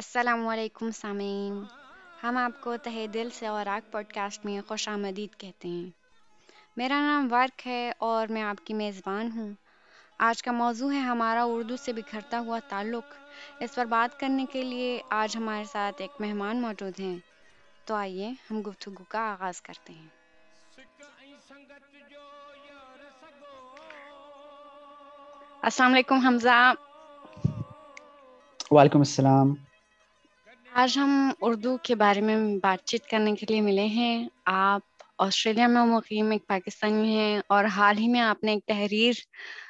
السلام علیکم سامعین۔ ہم آپ کو تہ دل سے اور آگ پوڈ کاسٹ میں خوش آمدید کہتے ہیں۔ میرا نام ورک ہے اور میں آپ کی میزبان ہوں۔ آج کا موضوع ہے ہمارا اردو سے بکھرتا ہوا تعلق۔ اس پر بات کرنے کے لیے آج ہمارے ساتھ ایک مہمان موجود ہیں۔ تو آئیے ہم گفتگو کا آغاز کرتے ہیں۔ السلام علیکم حمزہ۔ وعلیکم السلام۔ آج ہم اردو کے بارے میں بات چیت کرنے کے لیے ملے ہیں۔ آپ آسٹریلیا میں مقیم ایک پاکستانی ہیں اور حال ہی میں آپ نے ایک تحریر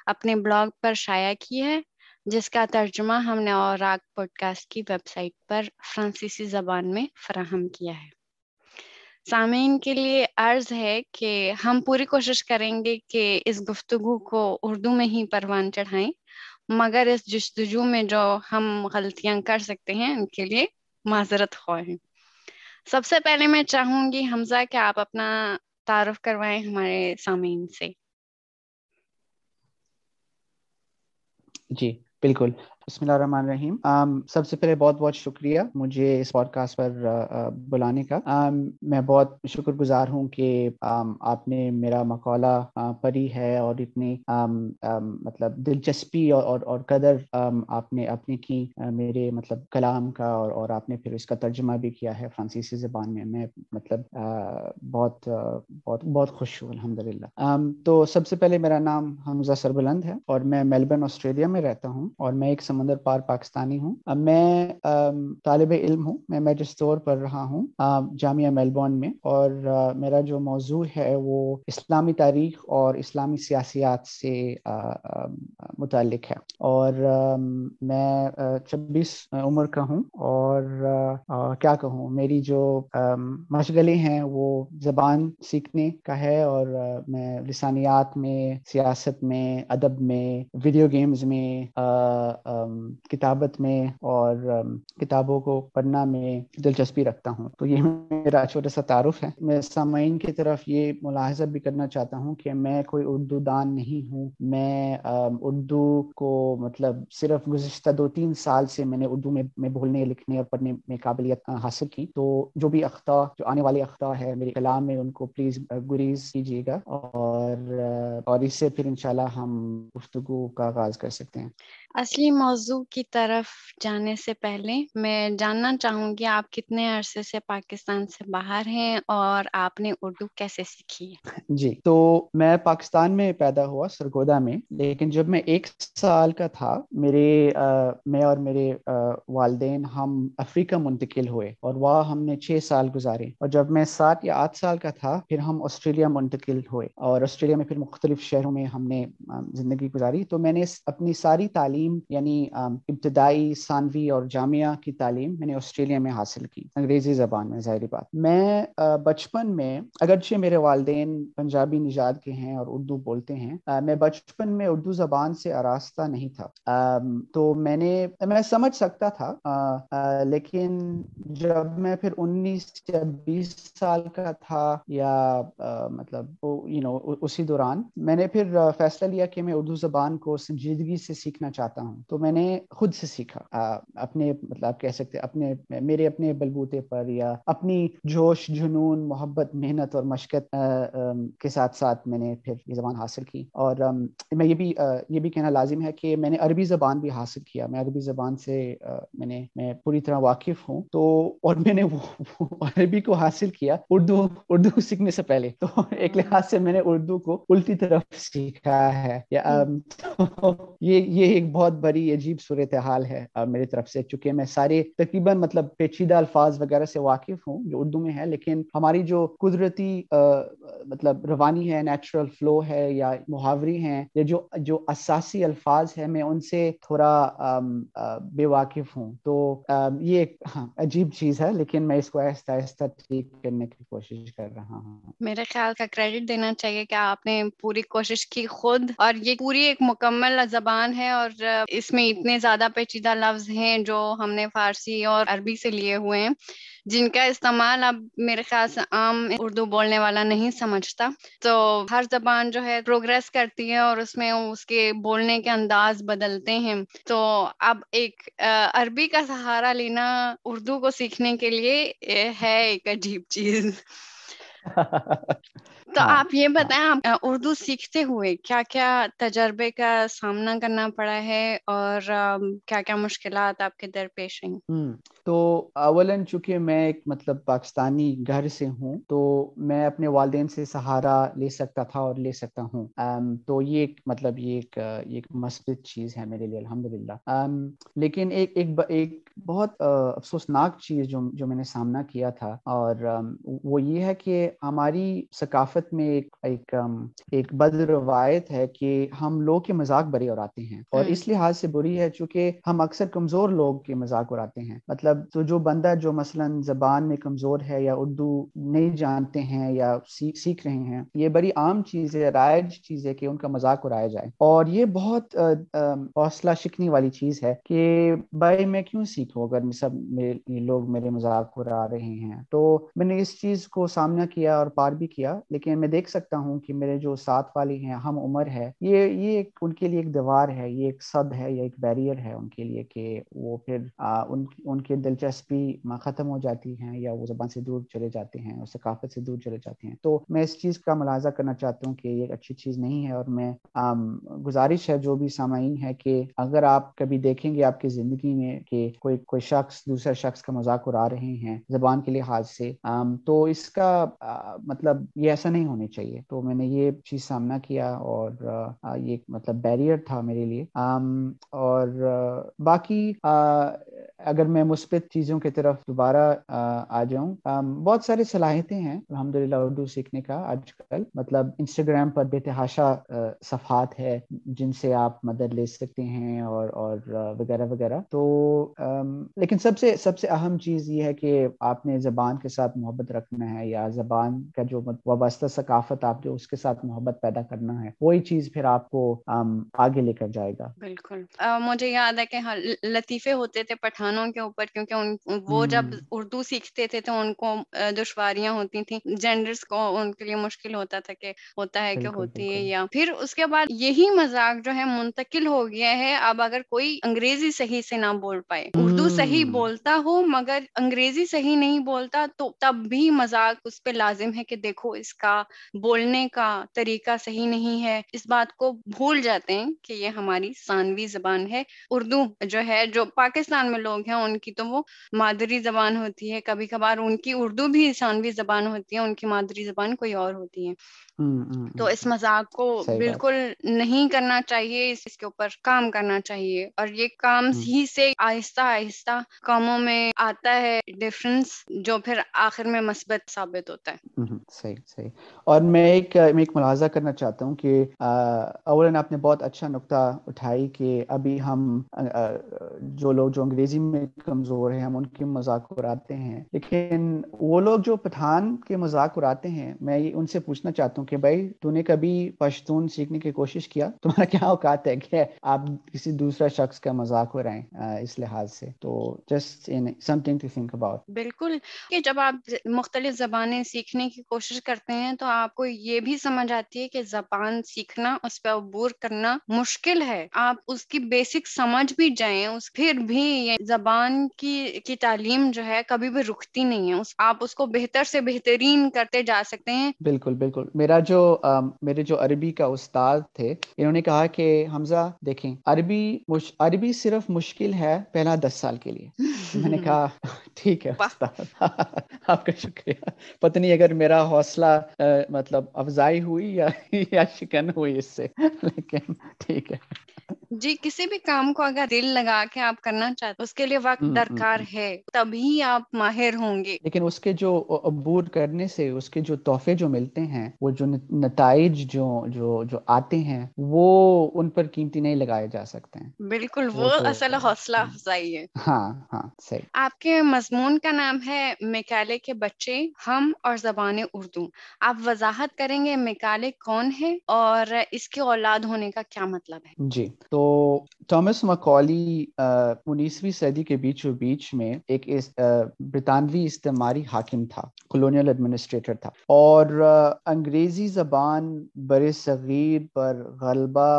اپنے بلاگ پر شائع کی ہے، جس کا ترجمہ ہم نے اور آگ پوڈ کاسٹ کی ویب سائٹ پر فرانسیسی زبان میں فراہم کیا ہے۔ سامعین کے لیے عرض ہے کہ ہم پوری کوشش کریں گے کہ اس گفتگو کو اردو میں ہی پروان چڑھائیں، مگر اس جستجو میں جو ہم غلطیاں کر سکتے ہیں ان کے لیے معذرت خواہ ہیں۔ سب سے پہلے میں چاہوں گی حمزہ کہ آپ اپنا تعارف کروائیں ہمارے سامعین سے۔ جی بالکل۔ بسم اللہ الرحمن الرحیم۔ سب سے پہلے بہت بہت شکریہ مجھے اس پوڈ کاسٹ پر بلانے کا۔ میں بہت شکر گزار ہوں کہ آپ نے میرا مقالہ پڑھی ہے اور اتنی مطلب دلچسپی اور اور قدر آپ نے اپنی کی میرے مطلب کلام کا اور اور آپ نے پھر اس کا ترجمہ بھی کیا ہے فرانسیسی زبان میں۔ میں مطلب بہت بہت بہت خوش ہوں الحمد للہ تو سب سے پہلے میرا نام حمزہ سربلند ہے اور میں میلبرن آسٹریلیا میں رہتا ہوں اور میں ایک سمندر پار پاکستانی ہوں۔ اب میں طالب علم ہوں۔ میں میجسٹور پڑھ رہا ہوں جامعہ میلبورن میں۔ اور میرا جو موضوع ہے وہ اسلامی تاریخ اور اسلامی سیاسیات سے متعلق ہے۔ اور میں چھبیس عمر کا ہوں۔ اور کیا کہوں؟ میری جو مشغلیں ہیں وہ زبان سیکھنے کا ہے۔ اور میں لسانیات میں، سیاست میں، ادب میں، ویڈیو گیمز میں کتابت میں اور کتابوں کو پڑھنا میں دلچسپی رکھتا ہوں۔ تو یہ میرا چھوٹا سا تعارف ہے۔ میں سامعین کی طرف یہ ملاحظہ بھی کرنا چاہتا ہوں کہ میں کوئی اردو دان نہیں ہوں۔ میں اردو کو مطلب صرف گزشتہ دو تین سال سے میں نے اردو میں میں بولنے، لکھنے اور پڑھنے میں قابلیت حاصل کی۔ تو جو بھی اختہ جو آنے والے اختہ ہے میرے کلام میں ان کو پلیز گریز کیجیے گا اور اور اس سے پھر انشاءاللہ ہم گفتگو کا آغاز کر سکتے ہیں۔ اصلی موضوع کی طرف جانے سے پہلے میں جاننا چاہوں گی آپ کتنے عرصے سے پاکستان سے باہر ہیں اور آپ نے اردو کیسے سیکھی جی تو میں پاکستان میں پیدا ہوا سرگودا میں، لیکن جب میں ایک سال کا تھا، میرے میں اور میرے والدین ہم افریقہ منتقل ہوئے اور وہاں ہم نے چھ سال گزارے۔ اور جب میں سات یا آٹھ سال کا تھا، پھر ہم آسٹریلیا منتقل ہوئے اور آسٹریلیا میں پھر مختلف شہروں میں ہم نے زندگی گزاری۔ تو میں نے اپنی ساری تعلیم یعنی ابتدائی ثانوی اور جامعہ کی تعلیم میں نے آسٹریلیا میں حاصل کی، انگریزی زبان میں، ظاہری بات۔ میں بچپن میں، اگرچہ میرے والدین پنجابی نژاد کے ہیں اور اردو بولتے ہیں میں بچپن میں اردو زبان سے آراستہ نہیں تھا۔ تو میں نے، میں سمجھ سکتا تھا لیکن جب میں پھر انیس یا بیس سال کا تھا یا مطلب یو نو اسی دوران، میں نے پھر فیصلہ لیا کہ میں اردو زبان کو سنجیدگی سے سیکھنا چاہتا ہوں۔ تو میں نے خود سے سیکھا۔ اپنے مطلب کہہ سکتے اپنے میرے اپنے بلبوتے پر یا اپنی جوش جنون محبت محنت اور مشقت کے ساتھ ساتھ میں نے پھر یہ زبان حاصل کی۔ اور میں یہ بھی یہ بھی کہنا لازم ہے کہ میں نے عربی زبان بھی حاصل کیا۔ میں عربی زبان سے میں نے میں پوری طرح واقف ہوں۔ تو اور میں نے وہ عربی کو حاصل کیا اردو اردو سیکھنے سے پہلے۔ تو ایک لحاظ سے میں نے اردو کو الٹی طرف سیکھا ہے۔ یہ یہ ایک بہت بڑی عجیب صورت حال ہے میری طرف سے، چونکہ میں سارے تقریباً مطلب پیچیدہ الفاظ وغیرہ سے واقف ہوں، جو اردو میں ہے لیکن ہماری جو قدرتی مطلب روانی ہے نیچرل فلو ہے، یا محاوری ہیں، یا جو جو اساسی الفاظ ہے میں ان سے تھوڑا بے واقف ہوں، تو یہ ایک ہاں عجیب چیز ہے، لیکن میں اس کو آہستہ آہستہ ٹھیک کرنے کی کوشش کر رہا ہوں۔ میرے خیال کا کریڈٹ دینا چاہیے کہ آپ نے پوری کوشش کی خود، اور یہ پوری ایک مکمل زبان ہے، اور اس میں اتنے زیادہ پیچیدہ لفظ ہیں جو ہم نے فارسی اور عربی سے لیے ہوئے ہیں، جن کا استعمال اب میرے خیال سے عام اردو بولنے والا نہیں سمجھتا۔ تو ہر زبان جو ہے پروگرس کرتی ہے اور اس میں اس کے بولنے کے انداز بدلتے ہیں۔ تو اب ایک عربی کا سہارا لینا اردو کو سیکھنے کے لیے ہے ایک عجیب چیز۔ تو ہاں، آپ یہ۔ بتائیں آپ اردو سیکھتے ہوئے کیا کیا تجربے کا سامنا کرنا پڑا ہے اور کیا کیا مشکلات آپ کے درپیش ہیں تو اولن چونکہ میں ایک مطلب پاکستانی گھر سے ہوں تو میں اپنے والدین سے سہارا لے سکتا تھا اور لے سکتا ہوں۔ تو یہ ایک مطلب یہ ایک ایک مثبت چیز ہے میرے لیے الحمد للہ لیکن ایک ایک ایک بہت افسوسناک چیز جو جو میں نے سامنا کیا تھا اور وہ یہ ہے کہ ہماری ثقافت میں ایک ایک ایک بد روایت ہے کہ ہم لوگ کے مذاق بڑے اڑاتے ہیں اور اس لحاظ سے بری ہے چونکہ ہم اکثر کمزور لوگ کے مذاق اڑاتے ہیں۔ مطلب تو جو بندہ جو مثلا زبان میں کمزور ہے یا اردو نہیں جانتے ہیں یا سیکھ رہے ہیں یہ بڑی عام چیز ہے رائج چیز ہے کہ ان کا مذاق اڑایا جائے۔ اور یہ بہت حوصلہ شکنی والی چیز ہے کہ بھائی میں کیوں سیکھوں اگر سب لوگ میرے مذاق اڑا رہے ہیں۔ تو میں نے اس چیز کو سامنا کیا اور پار بھی کیا لیکن میں دیکھ سکتا ہوں کہ میرے جو ساتھ والی ہیں، ہم عمر ہے، یہ یہ ان کے لیے ایک دیوار ہے، یہ ایک صد ہے یا ایک بیریئر ہے ان کے لیے کہ وہ پھر ان ان کی دلچسپی ختم ہو جاتی ہیں یا وہ زبان سے دور چلے جاتے ہیں اور ثقافت سے دور چلے جاتے ہیں۔ تو میں اس چیز کا ملاحظہ کرنا چاہتا ہوں کہ یہ اچھی چیز نہیں ہے اور میں گزارش ہے جو بھی سامعین ہے کہ اگر آپ کبھی دیکھیں گے آپ کی زندگی میں کہ کوئی کوئی شخص دوسرے شخص کا مذاق اڑا رہے ہیں زبان کے لحاظ سے تو اس کا مطلب یہ ایسا نہیں ہونے چاہیے۔ تو میں نے یہ چیز سامنا کیا اور یہ مطلب بیریئر تھا میرے لیے۔ اور باقی اگر میں مثبت چیزوں کی طرف دوبارہ، آ جاؤں بہت ساری صلاحیتیں ہیں الحمد للہ اردو سیکھنے کا آج کل۔ مطلب انسٹاگرام پر بے تحاشا صفحات ہے جن سے آپ مدد لے سکتے ہیں اور اور وغیرہ وغیرہ۔ تو لیکن سب سے سب سے اہم چیز یہ ہے کہ آپ نے زبان کے ساتھ محبت رکھنا ہے یا زبان کا جو وابستہ ثقافت آپ جو اس کے ساتھ محبت پیدا کرنا ہے، وہی چیز پھر آپ کو آگے لے کر جائے گا۔ بالکل۔ مجھے یاد ہے کہ ہاں، لطیفے ہوتے تھے پٹھانوں کے اوپر کیونکہ وہ جب اردو سیکھتے تھے تو ان کو دشواریاں ہوتی تھیں۔ جینڈرس کو ان کے لیے مشکل ہوتا تھا کہ ہوتا ہے کہ ہوتی ہے یا۔ پھر اس کے بعد یہی مذاق جو ہے منتقل ہو گیا ہے۔ اب اگر کوئی انگریزی صحیح سے نہ بول پائے اردو صحیح بولتا ہو مگر انگریزی صحیح نہیں بولتا تو تب بھی مذاق اس پہ لازم ہے کہ دیکھو اس کا بولنے کا طریقہ صحیح نہیں ہے۔ اس بات کو بھول جاتے ہیں کہ یہ ہماری ثانوی زبان ہے۔ اردو جو ہے جو پاکستان میں لوگ ہیں ان کی تو وہ مادری زبان ہوتی ہے۔ کبھی کبھار ان کی اردو بھی ثانوی زبان ہوتی ہے ان کی مادری زبان کوئی اور ہوتی ہے۔ تو اس مذاق کو بالکل نہیں کرنا چاہیے اس کے اوپر کام کرنا چاہیے۔ اور یہ کام ہی سے آہستہ آہستہ کاموں میں آتا ہے ڈفرنس جو پھر آخر میں مثبت ثابت ہوتا ہے۔ صحیح صحیح۔ اور میں ایک میں ایک ملاحظہ کرنا چاہتا ہوں کہ اولاً آپ نے بہت اچھا نقطہ اٹھائی کہ ابھی ہم جو لوگ جو انگریزی میں کمزور ہیں، ہم ان کے مذاق اڑاتے ہیں۔ لیکن وہ لوگ جو پٹھان کے مذاق اڑاتے ہیں، میں ان سے پوچھنا چاہتا ہوں کہ بھائی، تو نے کبھی پشتون سیکھنے کی کوشش کیا؟ تمہارا کیا اوقات ہے کہ آپ کسی دوسرا شخص کا مذاق ہو رہے ہیں اس لحاظ سے؟ تو just something to think about بالکل، کہ جب آپ مختلف زبانیں سیکھنے کی کوشش کرتے ہیں، تو آپ کو یہ بھی سمجھ آتی ہے کہ زبان سیکھنا، اس پہ عبور کرنا مشکل ہے۔ آپ اس کی بیسک سمجھ بھی جائیں، اس پھر بھی یہ زبان کی کی تعلیم جو ہے کبھی بھی رکتی نہیں ہے۔ آپ اس کو بہتر سے بہترین کرتے جا سکتے ہیں۔ بالکل بالکل۔ میرا جو میرے جو عربی کا استاد تھے انہوں نے کہا کہ حمزہ دیکھیں عربی عربی صرف مشکل ہے پہلا دس سال کے لیے. میں نے کہا ٹھیک ہے آپ کا شکریہ۔ پتنی اگر میرا حوصلہ مطلب افزائی ہوئی یا یا شکن ہوئی اس سے لیکن ٹھیک ہے۔ جی کسی بھی کام کو اگر دل لگا کے آپ کرنا چاہتے اس کے لیے وقت درکار ہے تبھی آپ ماہر ہوں گے۔ لیکن اس کے جو عبور کرنے سے اس کے جو تحفے جو ملتے ہیں وہ جو نتائج جو جو جو آتے ہیں وہ ان پر قیمتی نہیں لگائے جا سکتے ہیں۔ بالکل وہ اصل حوصلہ افزائی ہے۔ ہاں ہاں صحیح۔ آپ کے مضمون کا نام ہے مکالے کے بچے ہم اور زبان اردو۔ آپ وضاحت کریں گے مکالے کون ہے اور اس کے اولاد ہونے کا کیا مطلب ہے؟ جی تو تو تھامس مکولی انیسویں صدی کے بیچ و بیچ میں ایک برطانوی استعماری حاکم تھا کلونیل ایڈمنسٹریٹر تھا، اور انگریزی زبان بر صغیر پر غلبہ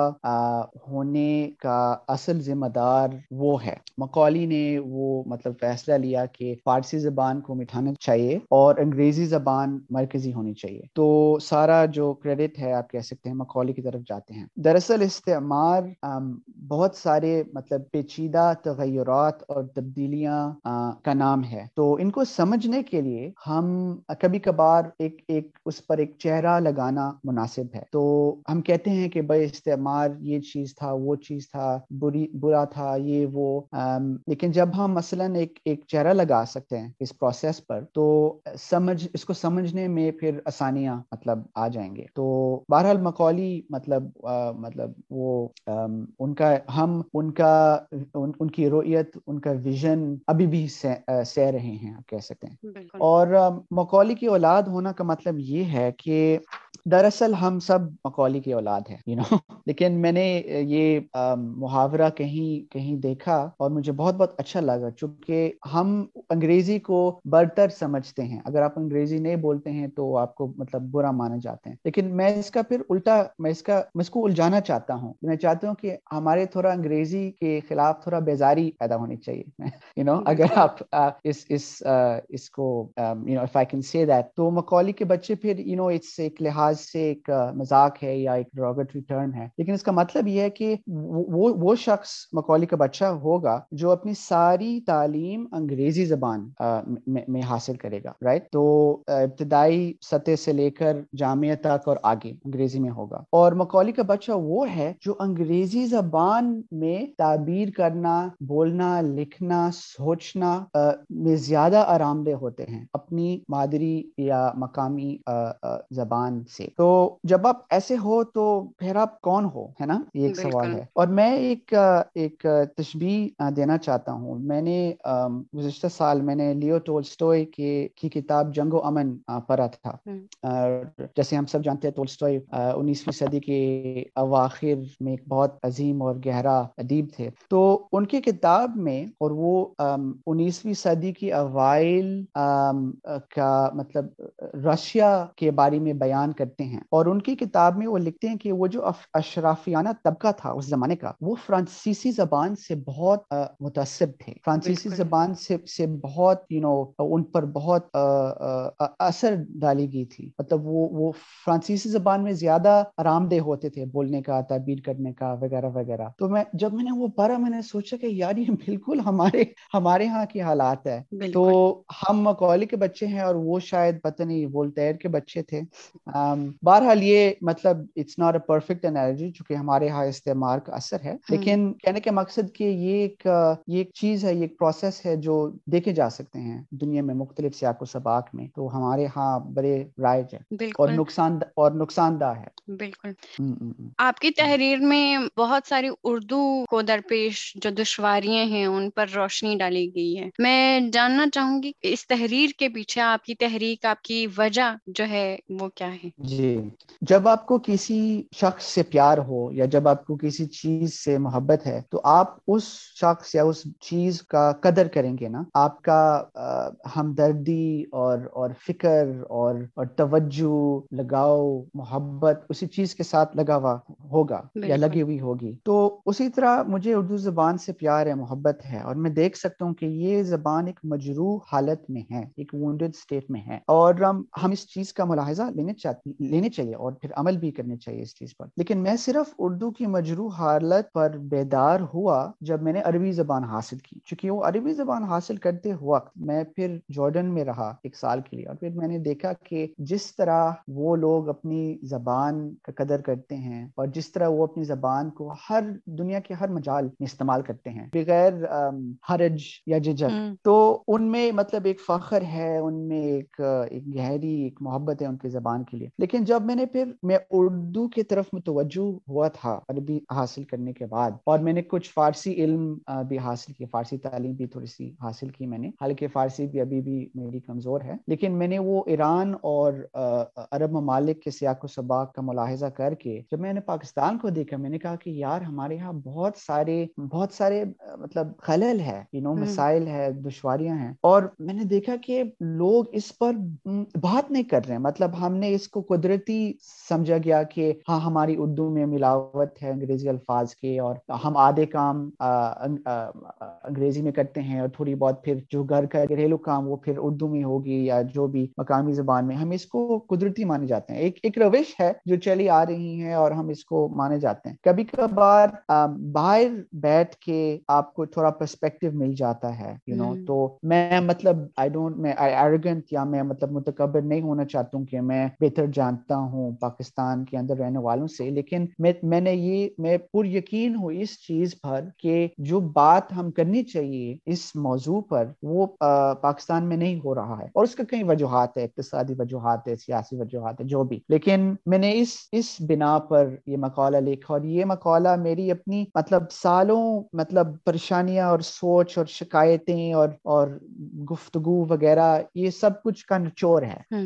ہونے کا اصل ذمہ دار وہ ہے۔ مکولی نے وہ مطلب فیصلہ لیا کہ فارسی زبان کو مٹھانا چاہیے اور انگریزی زبان مرکزی ہونی چاہیے۔ تو سارا جو کریڈٹ ہے، آپ کہہ سکتے ہیں مکولی کی طرف جاتے ہیں۔ دراصل استعمار بہت سارے مطلب پیچیدہ تغیرات اور تبدیلیاں کا نام ہے۔ تو ان کو سمجھنے کے لیے ہم کبھی کبھار ایک ایک اس پر ایک چہرہ لگانا مناسب ہے۔ تو ہم کہتے ہیں کہ بھائی استعمار یہ چیز تھا، وہ چیز تھا، بری، برا تھا، یہ، وہ۔ لیکن جب ہم مثلا ایک ایک چہرہ لگا سکتے ہیں اس پروسیس پر، تو سمجھ، اس کو سمجھنے میں پھر آسانیاں مطلب آ جائیں گے۔ تو بہرحال مکولی مطلب مطلب وہ ان کا ہم ان کا ان کی رویت ان کا ویژن ابھی بھی سہ رہے ہیں آپ کہہ سکتے ہیں۔ اور مکولی کی اولاد ہونا کا مطلب یہ ہے کہ دراصل ہم سب مکولی کی اولاد ہیں یو نو لیکن میں نے یہ محاورہ کہیں کہیں دیکھا اور مجھے بہت بہت اچھا لگا چونکہ ہم انگریزی کو برتر سمجھتے ہیں۔ اگر آپ انگریزی نہیں بولتے ہیں تو آپ کو مطلب برا مانے جاتے ہیں لیکن میں اس کا پھر الٹا میں اس کا میں اس کو الجھانا چاہتا ہوں۔ میں چاہتا ہوں کہ ہمارے تھوڑا انگریزی کے خلاف تھوڑا بیزاری پیدا ہونی چاہیے۔ یو نو اگر آپ اس اس اس کو you know if I can say that تو مکولی کے بچے پھر یو نو اس ایک لحاظ سے ایک مذاق ہے یا ایک ڈروگیٹری ٹرن ہے۔ لیکن اس کا مطلب یہ ہے کہ وہ وہ شخص مکولی کا بچہ ہوگا جو اپنی ساری تعلیم انگریزی زبان میں حاصل کرے گا رائٹ تو ابتدائی سطح سے لے کر جامعہ تک اور آگے انگریزی میں ہوگا۔ اور مکولی کا بچہ وہ ہے جو انگریزی زبان میں تعبیر کرنا بولنا لکھنا سوچنا میں زیادہ آرام دہ ہوتے ہیں اپنی مادری یا مقامی زبان سے۔ تو جب آپ ایسے ہو تو پھر آپ کون ہو؟ ہے نا؟ یہ ایک سوال ہے۔ اور میں ایک ایک تشبیح دینا چاہتا ہوں۔ میں نے گزشتہ سال میں نے لیو ٹولسٹوئی کی کتاب جنگ و امن پڑھا تھا۔ جیسے ہم سب جانتے ہیں ٹولسٹوئی انیسویں صدی کے اواخر میں ایک بہت عظیم اور گہرا ادیب تھے۔ تو ان کی کتاب میں اور وہ انیسویں صدی کی اوائل کا مطلب رشیا کے بارے میں بیان کرتے ہیں۔ اور ان کی کتاب میں وہ لکھتے ہیں کہ وہ جو اشرافیانہ طبقہ تھا اس زمانے کا وہ فرانسیسی زبان سے بہت متاثر تھے۔ فرانسیسی زبان سے سے بہت یو نو ان پر بہت اثر ڈالی گئی تھی۔ مطلب وہ وہ فرانسیسی زبان میں زیادہ آرام دہ ہوتے تھے بولنے کا تعبیر کرنے کا وغیرہ وغیرہ۔ تو میں جب میں نے وہ پڑھا میں نے سوچا کہ یار یہ بالکل ہمارے ہمارے ہاں کی حالات ہے۔ تو ہم مکولی کے بچے ہیں اور وہ شاید پتہ نہیں وولٹیر کے بچے تھے۔ بہرحال یہ مطلب it's not a perfect energy چونکہ ہمارے ہاں استعمال کا اثر ہے۔ لیکن کہنے کے مقصد کہ یہ ایک یہ ایک چیز ہے یہ ایک پروسیس ہے جو دیکھے جا سکتے ہیں دنیا میں مختلف سیاق و سباق میں۔ تو ہمارے ہاں بڑے رائج ہے۔ اور نقصان اور نقصان دہ ہے۔ بالکل۔ آپ کی تحریر میں بہت ساری اردو کو درپیش جو دشواریاں ہیں ان پر روشنی ڈالی گئی ہے۔ میں جاننا چاہوں گی اس تحریر کے پیچھے آپ کی تحریک آپ کی وجہ جو ہے وہ کیا ہے؟ جی۔ جب آپ کو کسی شخص سے پیار ہو یا جب آپ کو کسی چیز سے محبت ہے تو آپ اس شخص یا اس چیز کا قدر کریں گے نا۔ آپ کا ہمدردی اور اور فکر اور اور توجہ لگاؤ محبت اسی چیز کے ساتھ لگا ہوا ہوگا یا لگی ہوئی ہوگی۔ تو اسی طرح مجھے اردو زبان سے پیار ہے، محبت ہے، اور میں دیکھ سکتا ہوں کہ یہ زبان ایک مجروح حالت میں ہے، ایک وونڈڈ اسٹیٹ میں ہے، اور ہم اس چیز کا ملاحظہ لینے چاہتے لینے چاہیے اور پھر عمل بھی کرنے چاہیے اس چیز پر۔ لیکن میں صرف اردو کی مجروح حالت پر بیدار ہوا جب میں نے عربی زبان حاصل کی۔ چونکہ وہ عربی زبان حاصل کرتے وقت میں پھر جارڈن میں رہا ایک سال کے لیے، اور پھر میں نے دیکھا کہ جس طرح وہ لوگ اپنی زبان کا قدر کرتے ہیں، اور جس طرح وہ اپنی زبان کو ہر دنیا کے ہر مجال میں استعمال کرتے ہیں بغیر حرج یا ججک تو ان میں مطلب ایک فخر ہے ان میں ایک ایک گہری ایک محبت ہے ان کی زبان کے لیے۔ لیکن جب میں نے پھر میں اردو کی طرف متوجہ ہوا تھا عربی حاصل کرنے کے بعد اور میں نے کچھ فارسی علم بھی حاصل کی فارسی تعلیم بھی تھوڑی سی حاصل کی میں نے۔ حالانکہ فارسی بھی ابھی بھی میری کمزور ہے۔ لیکن میں نے وہ ایران اور عرب ممالک کے سیاق و سباق کا ملاحظہ کر کے جب میں نے پاکستان کو دیکھا میں نے کہا کہ یار ہمارے یہاں بہت سارے بہت سارے مطلب خلل ہے یو نو مسائل ہے دشواریاں ہیں۔ اور میں نے دیکھا کہ لوگ اس پر بات نہیں کر رہے ہیں۔ مطلب ہم نے اس کو قدرتی سمجھا گیا کہ ہاں ہماری اردو میں ملاوٹ ہے انگریزی الفاظ کے اور ہم آدھے کام انگریزی میں کرتے ہیں اور تھوڑی بہت پھر جو گھر کا گھریلو کام وہ پھر اردو میں ہوگی یا جو بھی مقامی زبان میں ہم اس کو قدرتی مانے جاتے ہیں۔ ایک ایک روش ہے جو چلی آ رہی ہے اور ہم اس کو مانے جاتے ہیں۔ کبھی کبھار باہر بیٹھ کے آپ کو تھوڑا پرسپیکٹو مل جاتا ہے یو نو تو میں مطلب آئی ڈونٹ میں ایروگنٹ یا میں مطلب متکبر نہیں ہونا چاہتا ہوں کہ میں بہتر جانتا ہوں پاکستان کے اندر رہنے والوں سے لیکن میں نے یہ میں پر یقین ہوں اس چیز پر کہ جو بات ہم کرنی چاہیے اس موضوع پر وہ پاکستان میں نہیں ہو رہا ہے۔ اور اس کا کئی وجوہات ہے اقتصادی وجوہات ہے سیاسی وجوہات ہے جو بھی۔ لیکن میں نے اس اس بنا پر یہ مقالہ لکھا اور یہ مقالہ میری اپنی مطلب سالوں مطلب پریشانیاں اور سوچ اور شکایتیں اور اور گفتگو وغیرہ یہ سب کچھ کا نچور ہے۔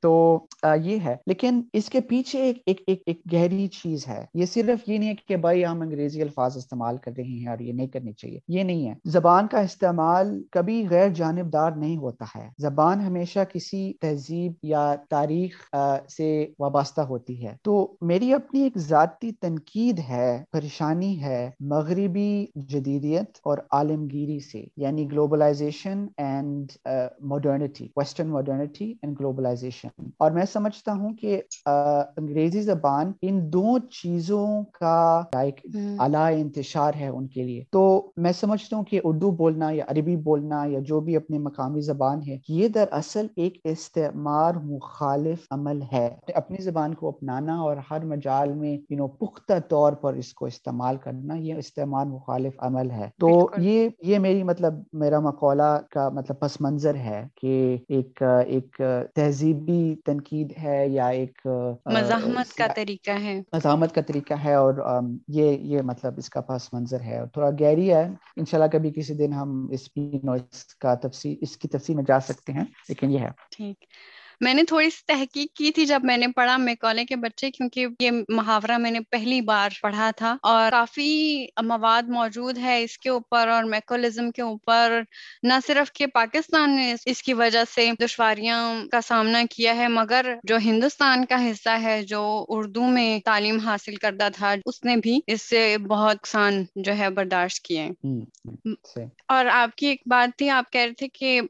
تو یہ ہے۔ لیکن اس کے پیچھے ایک ایک ایک ایک گہری چیز ہے۔ یہ صرف یہ نہیں ہے کہ بھائی ہم انگریزی الفاظ استعمال کر رہے ہیں اور یہ نہیں کرنی چاہیے۔ یہ نہیں ہے۔ زبان کا استعمال کبھی غیر جانبدار نہیں ہوتا ہے۔ زبان ہمیشہ کسی تہذیب یا تاریخ سے وابستہ ہوتی ہے۔ تو میری اپنی ایک ذاتی تنقید ہے پریشانی ہے مغربی جدیدیت اور عالمگیری سے یعنی globalisation and modernity western modernity and globalisation اور میں سمجھتا ہوں کہ انگریزی زبان ان دو چیزوں کا ایک اعلی انتشار ہے ان کے لیے۔ تو میں سمجھتا ہوں کہ اردو بولنا یا عربی بولنا یا جو بھی اپنی مقامی زبان ہے یہ دراصل ایک استعمار مخالف عمل ہے۔ اپنی زبان کو اپنانا اور ہر مجال میں یو نو پختہ طور پر اس کو استعمال کرنا یہ استعمال مخالف عمل ہے۔ تو یہ یہ میری مطلب میرا مقولہ کا مطلب پس منظر ہے کہ ایک ایک تہذیبی تنقید ہے یا ایک مزاحمت کا طریقہ ہے۔ مزاحمت کا طریقہ ہے اور یہ یہ مطلب اس کا پس منظر ہے اور تھوڑا گہری ہے۔ انشاءاللہ کبھی کسی دن ہم اس کا تفصیل اس کی تفصیل میں جا سکتے ہیں لیکن یہ ہے۔ ٹھیک۔ میں نے تھوڑی سی تحقیق کی تھی جب میں نے پڑھا میکولے کے بچے کیونکہ یہ محاورہ میں نے پہلی بار پڑھا تھا اور کافی مواد موجود ہے اس کے اوپر اور میکولزم کے اوپر۔ نہ صرف کہ پاکستان نے اس کی وجہ سے دشواریاں کا سامنا کیا ہے مگر جو ہندوستان کا حصہ ہے جو اردو میں تعلیم حاصل کرتا تھا اس نے بھی اس سے بہت نقصان جو ہے برداشت کیے۔ اور آپ کی ایک بات تھی آپ کہہ رہے تھے کہ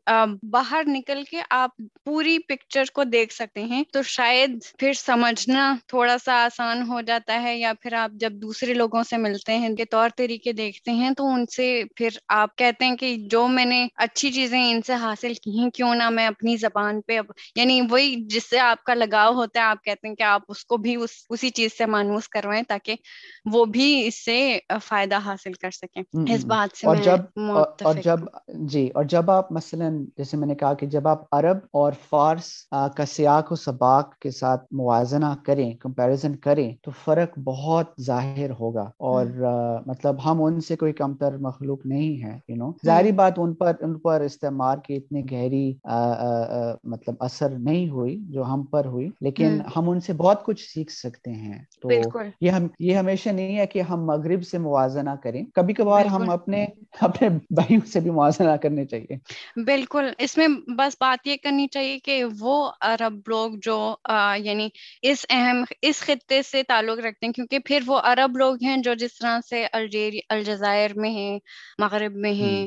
باہر نکل کے آپ پوری پکچر کو دیکھ سکتے ہیں تو شاید پھر سمجھنا تھوڑا سا آسان ہو جاتا ہے یا پھر آپ جب دوسرے لوگوں سے ملتے ہیں کے طور طریقے دیکھتے ہیں تو ان سے پھر آپ کہتے ہیں کہ جو میں نے اچھی چیزیں ان سے حاصل کی ہیں کیوں نہ میں اپنی زبان پہ یعنی وہی جس سے آپ کا لگاؤ ہوتا ہے آپ کہتے ہیں کہ آپ اس کو بھی اس اسی چیز سے مانوس کروائیں تاکہ وہ بھی اس سے فائدہ حاصل کر سکیں۔ اس بات سے اور جب اور جب جی اور جب آپ مثلا جیسے میں نے کہا کہ جب آپ عرب اور فارس کا سیاق و سباق کے ساتھ موازنہ کریں کمپیریزن کریں تو فرق بہت ظاہر ہوگا۔ اور مطلب ہم ان سے کوئی کمتر مخلوق نہیں ہے یو نو ظاہری بات ان پر ان پر استعمال کی اتنی گہری مطلب اثر نہیں ہوئی جو ہم پر ہوئی لیکن ہم۔ ان سے بہت کچھ سیکھ سکتے ہیں۔ تو یہ ہم یہ ہمیشہ نہیں ہے کہ ہم مغرب سے موازنہ کریں۔ کبھی کبھار ہم اپنے اپنے بھائیوں سے بھی موازنہ کرنے چاہیے۔ بالکل۔ اس میں بس بات یہ کرنی چاہیے کہ وہ عرب لوگ جو یعنی اس اہم اس خطے سے تعلق رکھتے ہیں کیونکہ پھر وہ عرب لوگ ہیں جو جس طرح سے الجیر الجزائر میں ہیں مغرب میں ہیں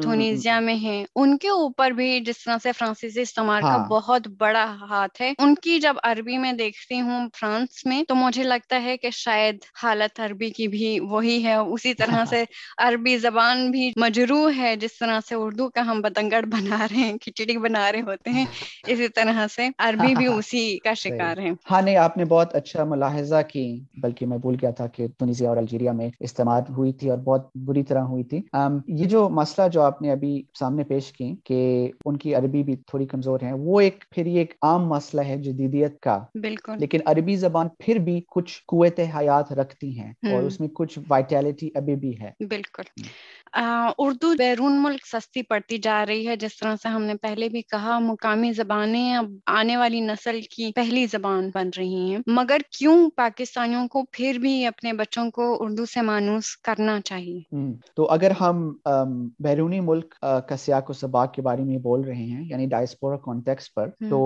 تھونیزیا میں ہیں۔ ان کے اوپر بھی جس طرح سے فرانسیسی استعمال کا بہت بڑا ہاتھ ہے۔ ان کی جب عربی میں دیکھتی ہوں فرانس میں تو مجھے لگتا ہے کہ شاید حالت عربی کی بھی وہی ہے۔ اسی طرح سے عربی زبان بھی مجروح ہے جس طرح سے اردو کا ہم بتنگڑ بنا رہے ہیں کھچڑی بنا رہے ہوتے ہیں۔ اسی طرح سے عربی بھی اسی کا شکار ہے ہاں نہیں آپ نے بہت اچھا ملاحظہ کی بلکہ میں بھول گیا تھا کہ تنیزیا اور الجیریا میں استعمال ہوئی تھی اور بہت بری طرح ہوئی تھی۔ یہ جو مسئلہ جو آپ نے ابھی سامنے پیش کی کہ ان کی عربی بھی تھوڑی کمزور ہے وہ ایک پھر یہ ایک عام مسئلہ ہے جدیدیت کا۔ بالکل۔ لیکن عربی زبان پھر بھی کچھ قوت حیات رکھتی ہیں اور اس میں کچھ وائٹیلٹی ابھی بھی ہے۔ بالکل۔ اردو بیرون ملک سستی پڑتی جا رہی ہے جس طرح سے ہم نے پہلے بھی کہا مقامی زبانیں اب آنے والی نسل کی پہلی زبان بن رہی ہیں۔ مگر کیوں پاکستانیوں کو پھر بھی اپنے بچوں کو اردو سے مانوس کرنا چاہیے؟ تو اگر ہم بیرونی ملک کا سیاق و سباق کے بارے میں بول رہے ہیں یعنی ڈائسپورا کانٹیکس پر تو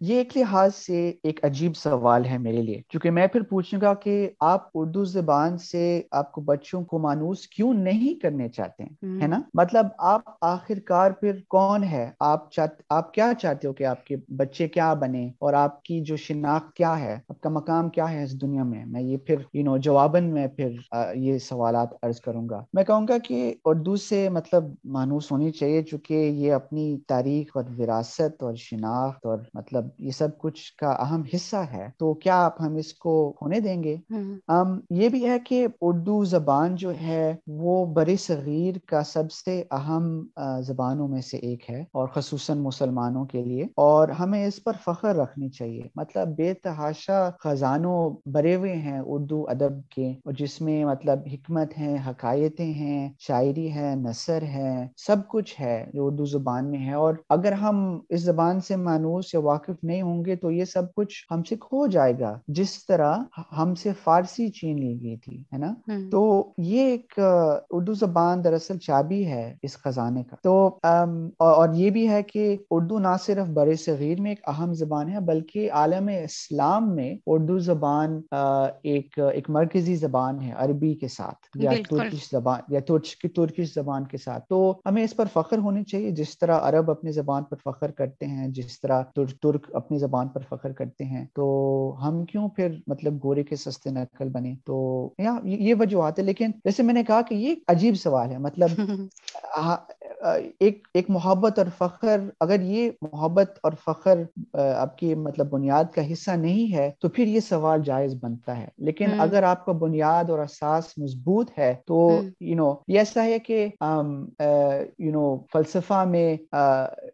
یہ ایک لحاظ سے ایک عجیب سوال ہے میرے لیے۔ کیونکہ میں پھر پوچھوں گا کہ آپ اردو زبان سے آپ کو بچوں کو مانوس کیوں نہیں کرنے چاہتے ہیں ہے نا؟ مطلب آپ آخر کار پھر کون ہے؟ آپ آپ کیا چاہتے ہو کہ آپ کے بچے کیا بنے اور آپ کی جو شناخت کیا ہے؟ آپ کا مقام کیا ہے اس دنیا میں؟ میں یہ پھر یو نو جواباً میں پھر یہ سوالات عرض کروں گا۔ میں کہوں گا کہ اردو سے مطلب مانوس ہونی چاہیے چونکہ یہ اپنی تاریخ اور وراثت اور شناخت اور مطلب یہ سب کچھ کا اہم حصہ ہے۔ تو کیا آپ ہم اس کو ہونے دیں گے؟ یہ بھی ہے کہ اردو زبان جو ہے وہ بر صغیر کا سب سے اہم زبانوں میں سے ایک ہے اور خصوصاً مسلمانوں کے لیے اور ہمیں اس پر فخر رکھنی چاہیے۔ مطلب بے تحاشا خزانوں بڑے ہوئے ہیں اردو ادب کے اور جس میں مطلب حکمت ہیں حقائتیں ہیں شاعری ہے نثر ہے سب کچھ ہے جو اردو زبان میں ہے۔ اور اگر ہم اس زبان سے مانوس یا واقف نہیں ہوں گے تو یہ سب کچھ ہم سے کھو جائے گا۔ جس طرح ہم سے فارسی چین لی گئی تھی ہے نا؟ تو یہ ایک اردو زبان دراصل چابی ہے اس خزانے کا۔ تو اور یہ بھی ہے کہ اردو نہ صرف بر صغیر میں ایک اہم زبان ہے بلکہ عالم اسلام میں اردو زبان ایک ایک مرکزی زبان ہے عربی کے ساتھ یا ترکش زبان یا ترکش زبان کے ساتھ۔ تو ہمیں اس پر فخر ہونی چاہیے جس طرح عرب اپنی زبان پر فخر کرتے ہیں جس طرح ترک اپنی زبان پر فخر کرتے ہیں تو ہم کیوں پھر مطلب گورے کے سستے نقل بنے تو یہ وجوہات ہے لیکن جیسے میں نے کہا کہ یہ عجیب سوال ہے مطلب ایک ایک محبت اور فخر اگر یہ محبت اور فخر آپ کی مطلب بنیاد کا حصہ نہیں ہے تو پھر یہ سوال جائز بنتا ہے۔ لیکن اگر آپ کا بنیاد اور اساس مضبوط ہے تو یو نو یہ ایسا ہے کہ یو نو فلسفہ میں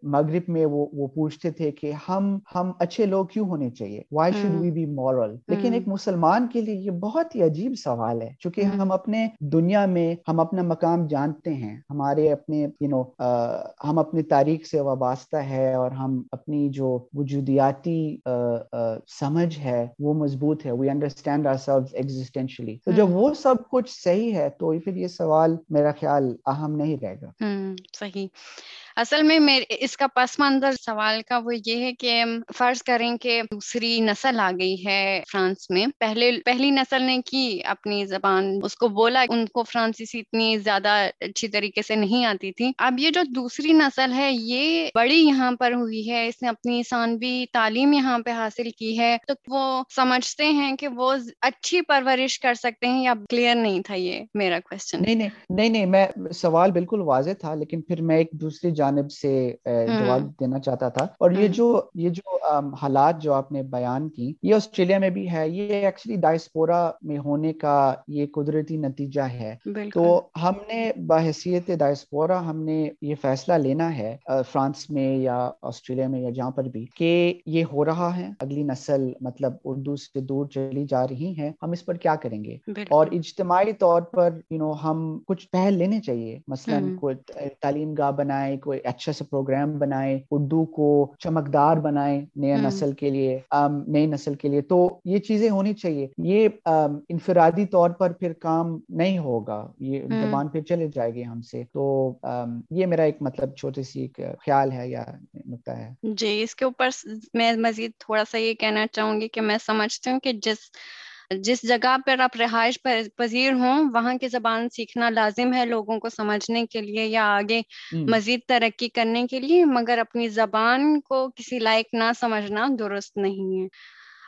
مغرب میں وہ وہ پوچھتے تھے کہ ہم ہم اچھے لوگ کیوں ہونے چاہیے؟ Why should we be moral لیکن ایک مسلمان کے لیے یہ بہت ہی عجیب سوال ہے چونکہ ہم اپنے دنیا میں ہم اپنا مقام جانتے ہیں ہمارے اپنے یو نو ہم اپنی تاریخ سے وابستہ ہے اور ہم اپنی جو وجودیاتی سمجھ ہے وہ مضبوط ہے we understand our self existentially تو جب وہ سب کچھ صحیح ہے تو پھر یہ سوال میرا خیال اہم نہیں رہے گا۔ صحیح۔ اصل میں اس کا پس منظر سوال کا وہ یہ ہے کہ فرض کریں کہ دوسری نسل آ گئی ہے فرانس میں۔ پہلے، پہلی نسل نے کی اپنی زبان، اس کو بولا، ان کو فرانسیسی اتنی زیادہ اچھی طریقے سے نہیں آتی تھی۔ اب یہ جو دوسری نسل ہے، یہ بڑی یہاں پر ہوئی ہے، اس نے اپنی ثانوی تعلیم یہاں پہ حاصل کی ہے۔ تو وہ سمجھتے ہیں کہ وہ اچھی پرورش کر سکتے ہیں یا کلیئر نہیں تھا یہ میرا کوشچن نہیں نہیں نہیں میں سوال بالکل واضح تھا، لیکن پھر میں ایک دوسری جانب سے جواب دینا چاہتا تھا۔ اور یہ جو یہ جو حالات جو آپ نے بیان کی یہ آسٹریلیا میں بھی ہے۔ یہ ایکچولی ڈائسپورا میں ہونے کا یہ قدرتی نتیجہ ہے۔ تو ہم نے بحثیت ڈائسپورا ہم نے یہ فیصلہ لینا ہے فرانس میں یا آسٹریلیا میں یا جہاں پر بھی کہ یہ ہو رہا ہے۔ اگلی نسل مطلب اردو سے دور چلی جا رہی ہے ہم اس پر کیا کریں گے؟ اور اجتماعی طور پر یو نو ہم کچھ پہل لینے چاہیے۔ مثلاً کوئی تعلیم گاہ بنائے کوئی اچھا سا پروگرام بنائے اردو کو چمکدار بنائے نئے نسل کے لیے نئی نسل کے لیے تو یہ چیزیں ہونی چاہیے۔ یہ انفرادی طور پر پھر کام نہیں ہوگا یہ زبان پھر چلے جائے گی ہم سے۔ تو یہ میرا ایک مطلب چھوٹی سی ایک خیال ہے یا نقطہ ہے۔ جی اس کے اوپر میں مزید تھوڑا سا یہ کہنا چاہوں گی کہ میں سمجھتی ہوں کہ جس جس جگہ پر آپ رہائش پذیر ہوں وہاں کی زبان سیکھنا لازم ہے لوگوں کو سمجھنے کے لیے یا آگے مزید ترقی کرنے کے لیے مگر اپنی زبان کو کسی لائق نہ سمجھنا درست نہیں ہے۔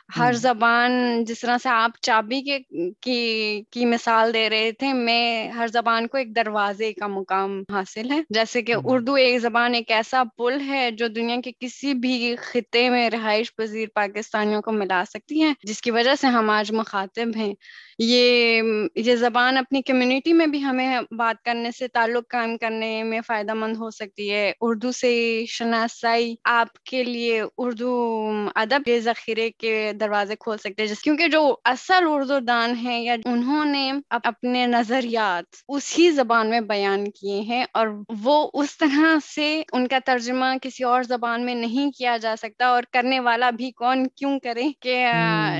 ہر زبان جس طرح سے آپ چابی کے کی کی مثال دے رہے تھے میں ہر زبان کو ایک دروازے کا مقام حاصل ہے۔ جیسے کہ اردو ایک زبان ایک ایسا پل ہے جو دنیا کے کسی بھی خطے میں رہائش پذیر پاکستانیوں کو ملا سکتی ہے جس کی وجہ سے ہم آج مخاطب ہیں۔ یہ یہ زبان اپنی کمیونٹی میں بھی ہمیں بات کرنے سے تعلق قائم کرنے میں فائدہ مند ہو سکتی ہے۔ اردو سے شناسائی آپ کے لیے اردو ادب کے ذخیرے کے دروازے کھول سکتے ہیں کیونکہ جو اصل اردو دان ہے یا انہوں نے اپنے نظریات اسی زبان میں بیان کیے ہیں اور وہ اس طرح سے ان کا ترجمہ کسی اور زبان میں نہیں کیا جا سکتا اور کرنے والا بھی کون کیوں کرے کہ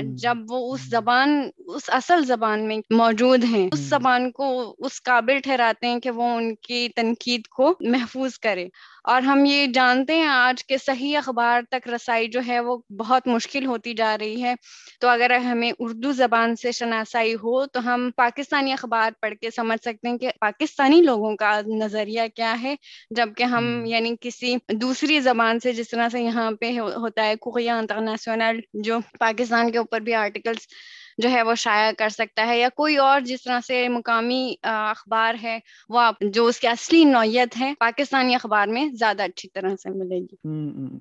جب وہ اس زبان اس اصل زبان میں موجود ہیں اس زبان کو اس قابل ٹھہراتے ہیں کہ وہ ان کی تنقید کو محفوظ کرے۔ اور ہم یہ جانتے ہیں آج کے صحیح اخبار تک رسائی جو ہے وہ بہت مشکل ہوتی جا رہی ہے۔ تو اگر ہمیں اردو زبان سے شناسائی ہو تو ہم پاکستانی اخبار پڑھ کے سمجھ سکتے ہیں کہ پاکستانی لوگوں کا نظریہ کیا ہے۔ جبکہ ہم یعنی کسی دوسری زبان سے جس طرح سے یہاں پہ ہوتا ہے کویا انٹرنیشنل جو پاکستان کے اوپر بھی آرٹیکلس جو ہے وہ شائع کر سکتا ہے یا کوئی اور جس طرح سے مقامی اخبار ہے وہ جو اس کی اصلی نوعیت ہے پاکستانی اخبار میں زیادہ اچھی طرح سے ملے گی۔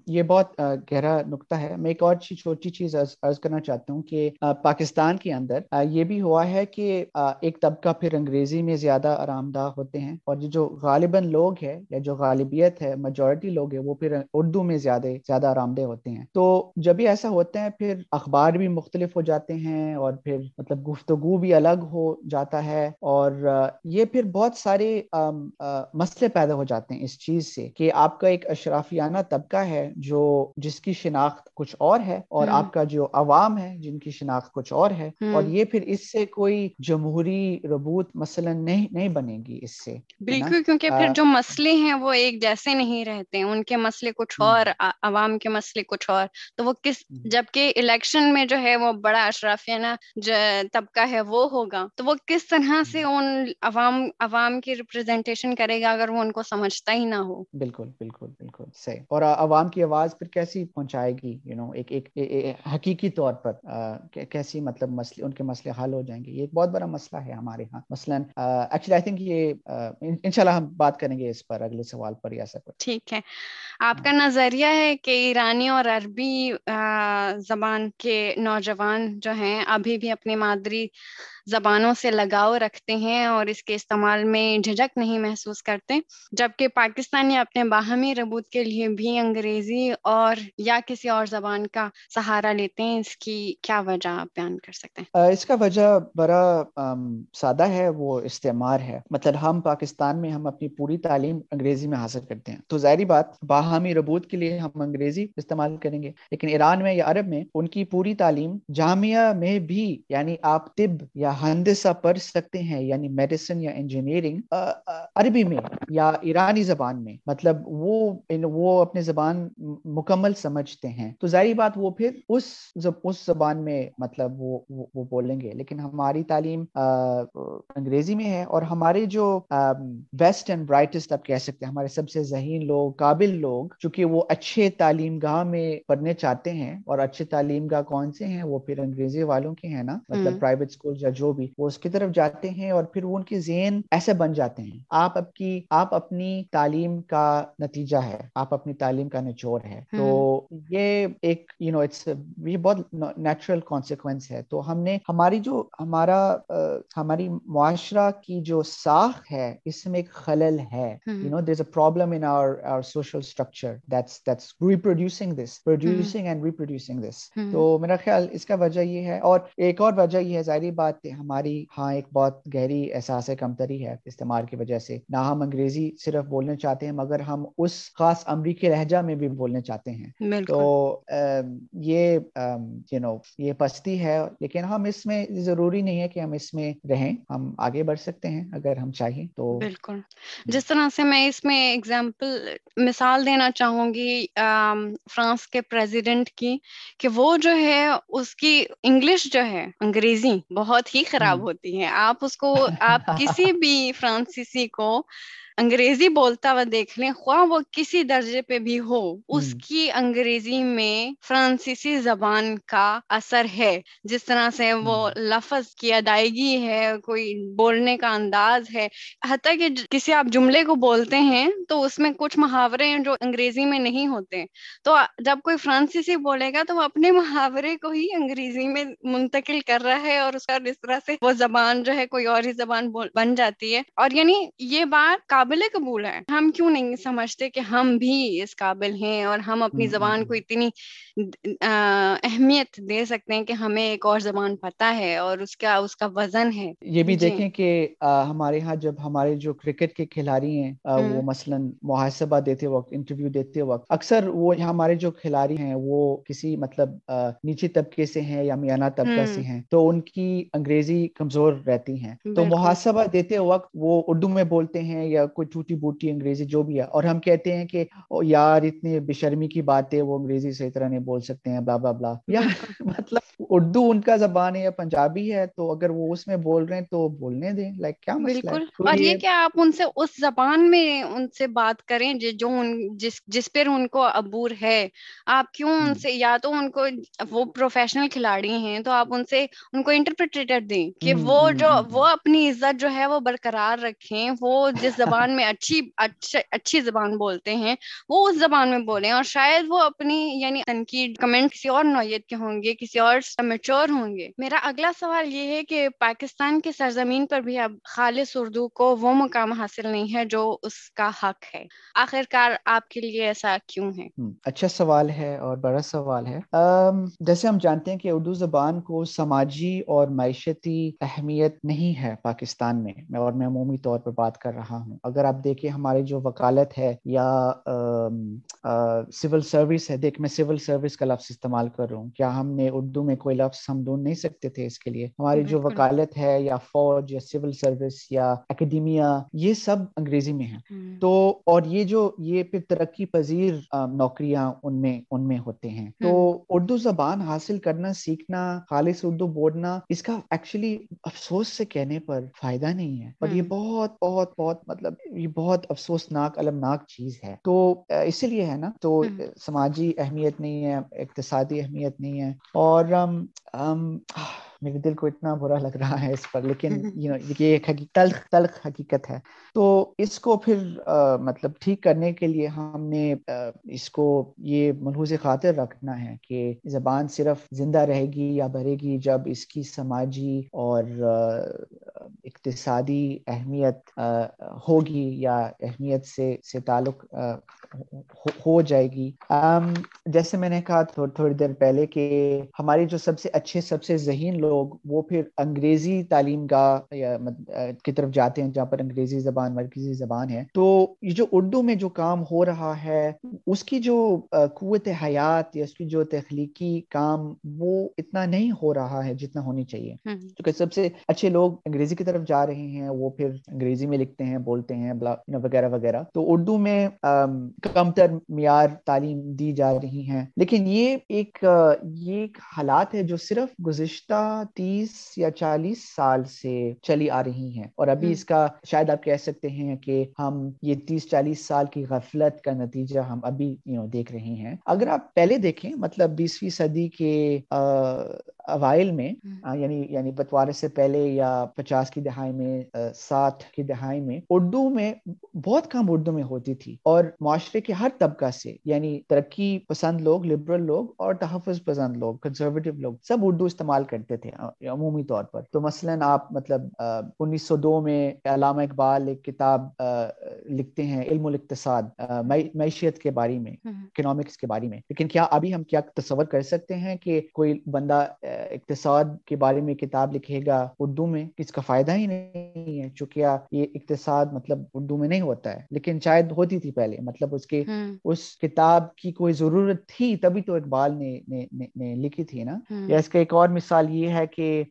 یہ بہت گہرا نقطہ ہے۔ میں ایک اور چھوٹی چیز عرض کرنا چاہتا ہوں کہ پاکستان کے اندر یہ بھی ہوا ہے کہ ایک طبقہ پھر انگریزی میں زیادہ آرام دہ ہوتے ہیں اور جو غالباً لوگ ہے یا جو غالبیت ہے میجورٹی لوگ ہے وہ پھر اردو میں زیادہ زیادہ آرام دہ ہوتے ہیں۔ تو جب بھی ایسا ہوتا ہے، پھر اخبار بھی مختلف ہو جاتے ہیں اور پھر مطلب گفتگو بھی الگ ہو جاتا ہے اور یہ پھر بہت سارے مسئلے پیدا ہو جاتے ہیں اس چیز سے کہ آپ کا ایک اشرافیانہ طبقہ ہے جو جس کی شناخت کچھ اور ہے اور آپ کا جو عوام ہے جن کی شناخت کچھ اور ہے اور یہ پھر اس سے کوئی جمہوری ربوت مثلا نہیں نہیں بنے گی اس سے بالکل کیونکہ پھر جو مسئلے ہیں وہ ایک جیسے نہیں رہتے ان کے مسئلے کچھ اور عوام کے مسئلے کچھ اور تو وہ کس جبکہ الیکشن میں جو ہے وہ بڑا اشرافیانہ جو طبقہ ہے وہ ہوگا۔ تو وہ کس طرح سے ان عوام عوام کی ریپرزینٹیشن کرے گا اگر وہ ان کو سمجھتا ہی نہ ہو؟ بالکل بالکل بالکل صحیح۔ اور عوام کی آواز پھر کیسی پہنچائے گی؟ یو نو ایک ایک حقیقی طور پر کیسی مطلب مسئلے ان کے مسئلے حل ہو جائیں گے؟ یہ ایک بہت بڑا مسئلہ ہے ہمارے ہاں۔ مثلاً ایکچولی آئی تھنک یہ انشاءاللہ ہم بات کریں گے اس پر اگلے سوال پر یا سر ٹھیک ہے۔ آپ کا نظریہ ہے کہ ایرانی اور عربی زبان کے نوجوان جو ہیں ابھی بھی اپنی مادری زبانوں سے لگاؤ رکھتے ہیں اور اس کے استعمال میں جھجک نہیں محسوس کرتے، جبکہ پاکستانی اپنے باہمی ربوت کے لیے بھی انگریزی اور یا کسی اور زبان کا سہارا لیتے ہیں۔ اس کی کیا وجہ آپ بیان کر سکتے ہیں؟ اس کا وجہ بڑا سادہ ہے، وہ استعمال ہے۔ مطلب ہم پاکستان میں ہم اپنی پوری تعلیم انگریزی میں حاصل کرتے ہیں۔ تو ظاہری بات، باہمی ربوت کے لیے ہم انگریزی استعمال کریں گے، لیکن ایران میں یا عرب میں ان کی پوری تعلیم جامعہ میں بھی یعنی آپ طب یا ہندسہ پڑھ سکتے ہیں یعنی میڈیسن یا انجینئرنگ عربی میں یا ایرانی زبان میں مطلب وہ وہ اپنے زبان مکمل سمجھتے ہیں۔ تو ظاہری بات وہ پھر اس اس زبان میں مطلب وہ وہ بولیں گے۔ لیکن ہماری تعلیم انگریزی میں ہے اور ہمارے جو بیسٹ اینڈ برائٹسٹ آپ کہہ سکتے ہیں ہمارے سب سے ذہین لوگ قابل لوگ چونکہ وہ اچھے تعلیم گاہ میں پڑھنے چاہتے ہیں۔ اور اچھے تعلیم گاہ کون سے ہیں؟ وہ پھر انگریزی والوں کے ہیں نا۔ مطلب پرائیویٹ اسکول یا جو بھی وہ اس کی طرف جاتے ہیں اور پھر وہ ان کے ذہن ایسے بن جاتے ہیں۔ آپ اب کی آپ اپنی تعلیم کا نتیجہ ہے آپ اپنی تعلیم کا نچوڑ ہے۔ تو یہ ایک یو نو اٹس یہ بہت نیچرل کانسیکوینس ہے۔ تو ہم نے ہماری جو ہمارا ہماری معاشرہ کی جو ساخ ہے اس میں ایک خلل ہے۔ You know there a problem in our social structure that's that's reproducing this producing and reproducing this تو میرا خیال اس کا وجہ یہ ہے۔ اور ایک اور وجہ یہ ہے ظاہری بات ہماری ہاں ایک بہت گہری احساس کمتری ہے استعمال کی وجہ سے۔ نہ ہم انگریزی صرف بولنے چاہتے ہیں مگر ہم اس خاص امریکی لہجہ میں بھی بولنے چاہتے ہیں۔ تو یہ یو نو یہ پستی ہے لیکن ہم اس میں ضروری نہیں ہے کہ ہم اس میں رہیں۔ ہم آگے بڑھ سکتے ہیں اگر ہم چاہیں تو۔ بالکل۔ جس طرح سے میں اس میں اگزامپل مثال دینا چاہوں گی فرانس کے پریزیڈنٹ کی کہ وہ جو ہے اس کی انگلش جو ہے انگریزی بہت ہی خراب ہوتی ہے آپ اس کو آپ کسی بھی فرانسیسی کو انگریزی بولتا ہوا دیکھ لیں خواہ وہ کسی درجے پہ بھی ہو اس کی انگریزی میں فرانسیسی زبان کا اثر ہے۔ جس طرح سے وہ لفظ کی ادائیگی ہے کوئی بولنے کا انداز ہے۔ حتیٰ کہ کسی آپ جملے کو بولتے ہیں تو اس میں کچھ محاورے ہیں جو انگریزی میں نہیں ہوتے۔ تو جب کوئی فرانسیسی بولے گا تو وہ اپنے محاورے کو ہی انگریزی میں منتقل کر رہا ہے اور اس کا اس طرح سے وہ زبان جو ہے کوئی اور ہی زبان بن جاتی ہے۔ اور یعنی یہ بات قابل قبول ہے ہم کیوں نہیں سمجھتے کہ ہم بھی اس قابل ہیں اور ہم اپنی زبان کو اتنی اہمیت دے سکتے ہیں کہ ہمیں ایک اور زبان پتہ ہے اور اس کا اس کا وزن ہے۔ یہ بھی جی۔ دیکھیں کہ ہمارے ہاں جب ہمارے جو کرکٹ کے کھلاڑی ہیں وہ مثلا محاسبہ دیتے وقت انٹرویو دیتے وقت اکثر وہ ہمارے جو کھلاڑی ہیں وہ کسی مطلب نیچے طبقے سے ہیں یا میانہ طبقہ سے ہیں تو ان کی انگریزی کمزور رہتی ہیں۔ تو محاسبہ دیتے وقت وہ اردو میں بولتے ہیں یا کوئی ٹوٹی بوٹی انگریزی جو بھی ہے۔ اور ہم کہتے ہیں کہ یار اتنی بشرمی کی بات ہے وہ انگریزی صحیح طرح نہیں بول سکتے ہیں بلا بلا بلا یا مطلب اردو ان کا زبان ہے یا پنجابی ہے تو اگر وہ اس میں بول رہے ہیں تو بولنے دیں۔ لائک کیا بالکل۔ اور یہ کہ آپ ان سے اس زبان میں ان سے بات کریں جو جس جس پر ان کو عبور ہے۔ آپ کیوں ان سے یا تو ان کو وہ پروفیشنل کھلاڑی ہیں تو آپ ان سے ان کو انٹرپریٹر دیں کہ وہ جو وہ اپنی عزت جو ہے وہ برقرار رکھیں وہ جس زبان میں اچھی اچھی زبان بولتے ہیں، وہ اس زبان میں بولیں اور شاید وہ اپنی یعنی تنقید کمنٹ کسی اور نوعیت کے ہوں گے، کسی اور میچور ہوں گے۔ میرا اگلا سوال یہ ہے کہ پاکستان کے سرزمین پر بھی اب خالص اردو کو وہ مقام حاصل نہیں ہے جو اس کا حق ہے۔ آخر کار آپ کے لیے ایسا کیوں ہے؟ اچھا سوال ہے اور بڑا سوال ہے۔ جیسے ہم جانتے ہیں کہ اردو زبان کو سماجی اور معیشتی اہمیت نہیں ہے پاکستان میں، اور میں عمومی طور پر بات کر رہا ہوں۔ اگر آپ دیکھیں ہماری جو وکالت ہے یا سول سروس ہے دیکھ میں سول سروس کا لفظ استعمال کر رہا ہوں۔ کیا ہم نے اردو میں کوئی لفظ ہم ڈھونڈ نہیں سکتے تھے اس کے لیے؟ ہماری جو وکالت ہے یا فوج یا سول سروس یا اکیڈیمیا یہ سب انگریزی میں ہیں۔ تو اور یہ جو یہ پھر ترقی پذیر نوکریاں ان میں ان میں ہوتے ہیں۔ تو اردو زبان حاصل کرنا سیکھنا خالص اردو بولنا اس کا ایکچولی افسوس سے کہنے پر فائدہ نہیں ہے۔ اور یہ بہت بہت بہت مطلب یہ بہت افسوسناک المناک چیز ہے۔ تو اسی لیے ہے نا تو سماجی اہمیت نہیں ہے اقتصادی اہمیت نہیں ہے۔ اور میرے دل کو اتنا برا لگ رہا ہے اس پر لیکن یہ ایک تلخ تلخ حقیقت ہے۔ تو اس کو پھر مطلب ٹھیک کرنے کے لیے ہم نے اس کو یہ ملحوظ خاطر رکھنا ہے کہ زبان صرف زندہ رہے گی یا بڑھے گی جب اس کی سماجی اور اقتصادی اہمیت ہوگی یا اہمیت سے سے تعلق ہو جائے گی۔ جیسے میں نے کہا تھوڑی دیر پہلے کہ ہماری جو سب سے اچھے سب سے ذہین لوگ وہ پھر انگریزی تعلیم گاہ کی طرف جاتے ہیں جہاں پر انگریزی زبان مرکزی زبان ہے۔ تو یہ جو اردو میں جو کام ہو رہا ہے اس کی جو قوت حیات یا اس کی جو تخلیقی کام وہ اتنا نہیں ہو رہا ہے جتنا ہونی چاہیے۔ کیونکہ سب سے اچھے لوگ انگریزی کی طرف جا رہے ہیں وہ پھر انگریزی میں لکھتے ہیں بولتے ہیں وغیرہ وغیرہ۔ تو اردو میں کم تر معیار تعلیم دی جا رہی ہیں۔ لیکن یہ ایک یہ ایک حالات ہے جو صرف گزشتہ تیس یا چالیس سال سے چلی آ رہی ہیں اور ابھی اس کا شاید آپ کہہ سکتے ہیں کہ ہم یہ تیس چالیس سال کی غفلت کا نتیجہ ہم ابھی دیکھ رہے ہیں۔ اگر آپ پہلے دیکھیں مطلب بیسویں صدی کے اوائل میں یعنی یعنی بتوارے سے پہلے یا پچاس کی دہائی میں ساٹھ کی دہائی میں اردو میں بہت کم اردو میں ہوتی تھی۔ اور معاشرے کے ہر طبقہ سے یعنی ترقی پسند لوگ لبرل لوگ اور تحفظ پسند لوگ کنزرویٹو لوگ سب اردو استعمال کرتے تھے۔ عمومی طور پر۔ تو مثلا آپ مطلب انیس سو دو میں علامہ اقبال ایک کتاب لکھتے ہیں علم الاقتصاد معیشت کے بارے میں اکنامکس کے بارے میں۔ لیکن کیا ابھی ہم کیا تصور کر سکتے ہیں کہ کوئی بندہ اقتصاد کے بارے میں کتاب لکھے گا اردو میں؟ اس کا فائدہ ہی نہیں ہے چونکہ یہ اقتصاد مطلب اردو میں نہیں ہوتا ہے۔ لیکن شاید ہوتی تھی پہلے مطلب اس کے اس کتاب کی کوئی ضرورت تھی تبھی تو اقبال نے نے, نے لکھی تھی نا؟ یا اس کا ایک اور مثال یہ ہے کہ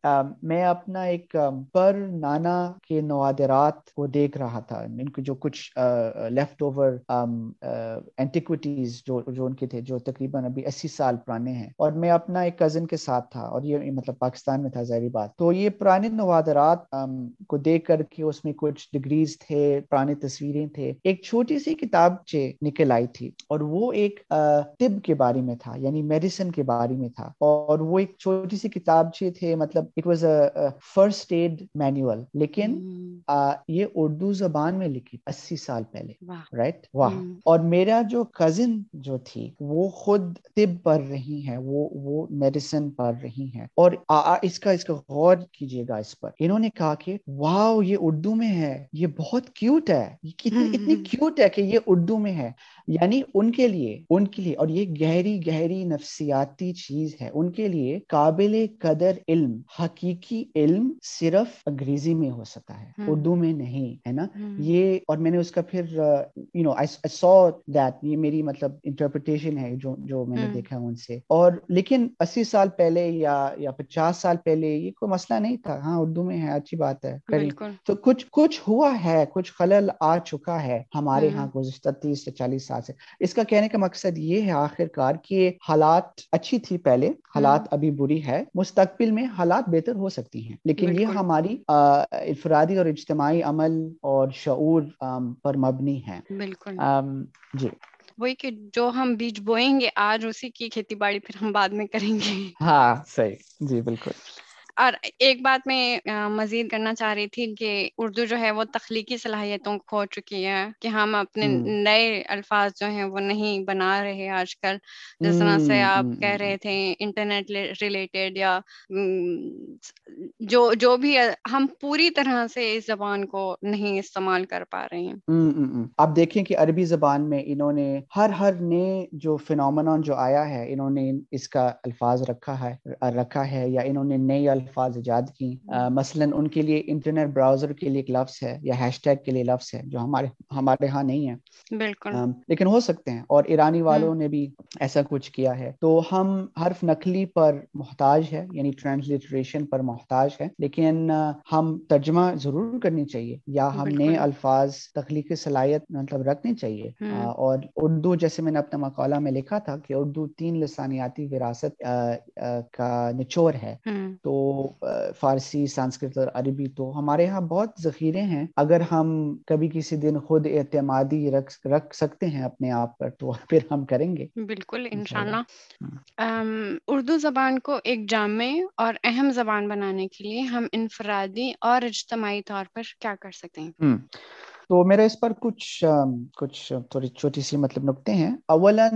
میں اپنا ایک پر نانا کے نوادرات کو دیکھ رہا تھا۔ ان کو جو کچھ لیفٹ اوور اینٹیکوٹیز جو جو ان کے تھے، جو تقریباً ابھی اسی سال پرانے ہیں۔ اور میں اپنا ایک کزن کے ساتھ تھا اور یہ مطلب پاکستان میں تھا ظاہری بات۔ تو یہ پرانے نوادرات کو دیکھ کر کے اس میں کچھ ڈگریز تھے، پرانے تصویریں تھے۔ ایک چھوٹی سی کتاب نکل آئی تھی اور وہ ایک طب کے بارے میں تھا یعنی میڈیسن کے بارے میں تھا۔ اور وہ ایک چھوٹی سی کتاب تھے مطلب it was a first aid manual لیکن یہ اردو زبان میں لکھی اسی سال پہلے رائٹ واہ۔ اور میرا جو کزن جو تھی وہ خود طب پڑھ رہی ہیں وہ وہ میڈیسن پڑھ رہی ہیں۔ اور اس کا اس کا غور کیجیے گا اس پر۔ انہوں نے کہا کہ واؤ یہ اردو میں ہے یہ بہت کیوٹ ہے یہ کتنی اتنی کیوٹ ہے کہ یہ اردو میں ہے۔ یعنی ان کے لیے ان کے لیے اور یہ گہری گہری نفسیاتی چیز ہے۔ ان کے لیے قابل قدر علم حقیقی علم صرف انگریزی میں ہو سکتا ہے اردو میں نہیں ہے نا؟ یہ اور میں نے اس کا پھر یو نو سو دیٹ یہ میری مطلب انٹرپریٹیشن ہے جو جو میں نے دیکھا ان سے۔ اور لیکن اسی سال پہلے یا یا پچاس سال پہلے یہ کوئی مسئلہ نہیں تھا۔ ہاں اردو میں ہے اچھی بات ہے تو کچھ کچھ ہوا ہے کچھ خلل آ چکا ہے ہمارے ہاں گزشتہ تیس سے چالیس سال سے۔ اس کا کہنے کا مقصد یہ ہے آخر کار کہ حالات اچھی تھی پہلے حالات ابھی بری ہے۔ مستقبل میں حالات بہتر ہو سکتی ہیں۔ لیکن یہ ہماری افرادی اور اجتماعی عمل اور شعور پر مبنی ہے بالکل۔ جی۔ وہی کہ جو ہم بیج بوئیں گے آج اسی کی کھیتی باڑی پھر ہم بعد میں کریں گے۔ ہاں صحیح۔ جی بالکل۔ اور ایک بات میں مزید کرنا چاہ رہی تھی کہ اردو جو ہے وہ تخلیقی صلاحیتوں کھو چکی ہے کہ ہم اپنے نئے الفاظ جو ہیں وہ نہیں بنا رہے آج کل۔ جس طرح سے آپ کہہ رہے تھے انٹرنیٹ ریلیٹڈ یا جو جو بھی ہم پوری طرح سے اس زبان کو نہیں استعمال کر پا رہے ہیں۔ آپ دیکھیں کہ عربی زبان میں انہوں نے ہر ہر نئے جو فنومنا جو آیا ہے انہوں نے اس کا الفاظ رکھا ہے رکھا ہے یا انہوں نے نئی الفاظ ایجاد کی۔ مثلا ان کے لیے انٹرنیٹ براؤزر کے لیے ایک لفظ ہے یا ہیش ٹیگ کے لیے لفظ ہے جو ہمارے ہمارے ہاں نہیں ہے۔ بالکل۔ لیکن ہو سکتے ہیں اور ایرانی والوں نے بھی ایسا کچھ کیا ہے۔ تو ہم حرف نقلی پر محتاج ہے یعنی ٹرانسلیٹریشن پر محتاج ہے لیکن ہم ترجمہ ضرور کرنی چاہیے یا ہم نئے الفاظ تخلیقی صلاحیت مطلب رکھنی چاہیے۔ اور اردو جیسے میں نے اپنے مقالہ میں لکھا تھا کہ اردو تین لسانیاتی وراثت کا نچوڑ ہے۔ تو فارسی سنسکرت اور عربی تو ہمارے یہاں بہت ذخیرے ہیں۔ اگر ہم کبھی کسی دن خود اعتمادی رکھ رکھ سکتے ہیں اپنے آپ پر تو پھر ہم کریں گے۔ بالکل انشاءاللہ۔ اردو زبان کو ایک جامع اور اہم زبان بنانے کے لیے ہم انفرادی اور اجتماعی طور پر کیا کر سکتے ہیں؟ تو میرا اس پر کچھ کچھ تھوڑی چھوٹی سی مطلب نقطے ہیں۔ اولا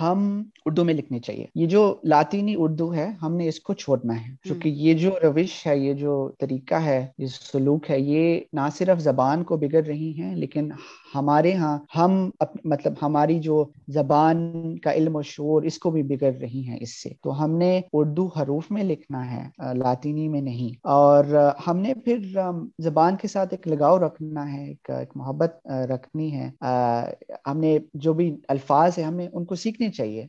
ہم اردو میں لکھنی چاہیے۔ یہ جو لاطینی اردو ہے ہم نے اس کو چھوڑنا ہے۔ کیونکہ یہ جو روش ہے یہ جو طریقہ ہے یہ سلوک ہے یہ نہ صرف زبان کو بگڑ رہی ہیں لیکن ہمارے ہاں ہم مطلب ہماری جو زبان کا علم و شعور اس کو بھی بگڑ رہی ہیں اس سے۔ تو ہم نے اردو حروف میں لکھنا ہے لاطینی میں نہیں۔ اور ہم نے پھر زبان کے ساتھ ایک لگاؤ رکھنا ہے ایک محبت رکھنی ہے۔ ہم نے جو بھی الفاظ ہیں ہمیں ان کو سیکھنی چاہیے۔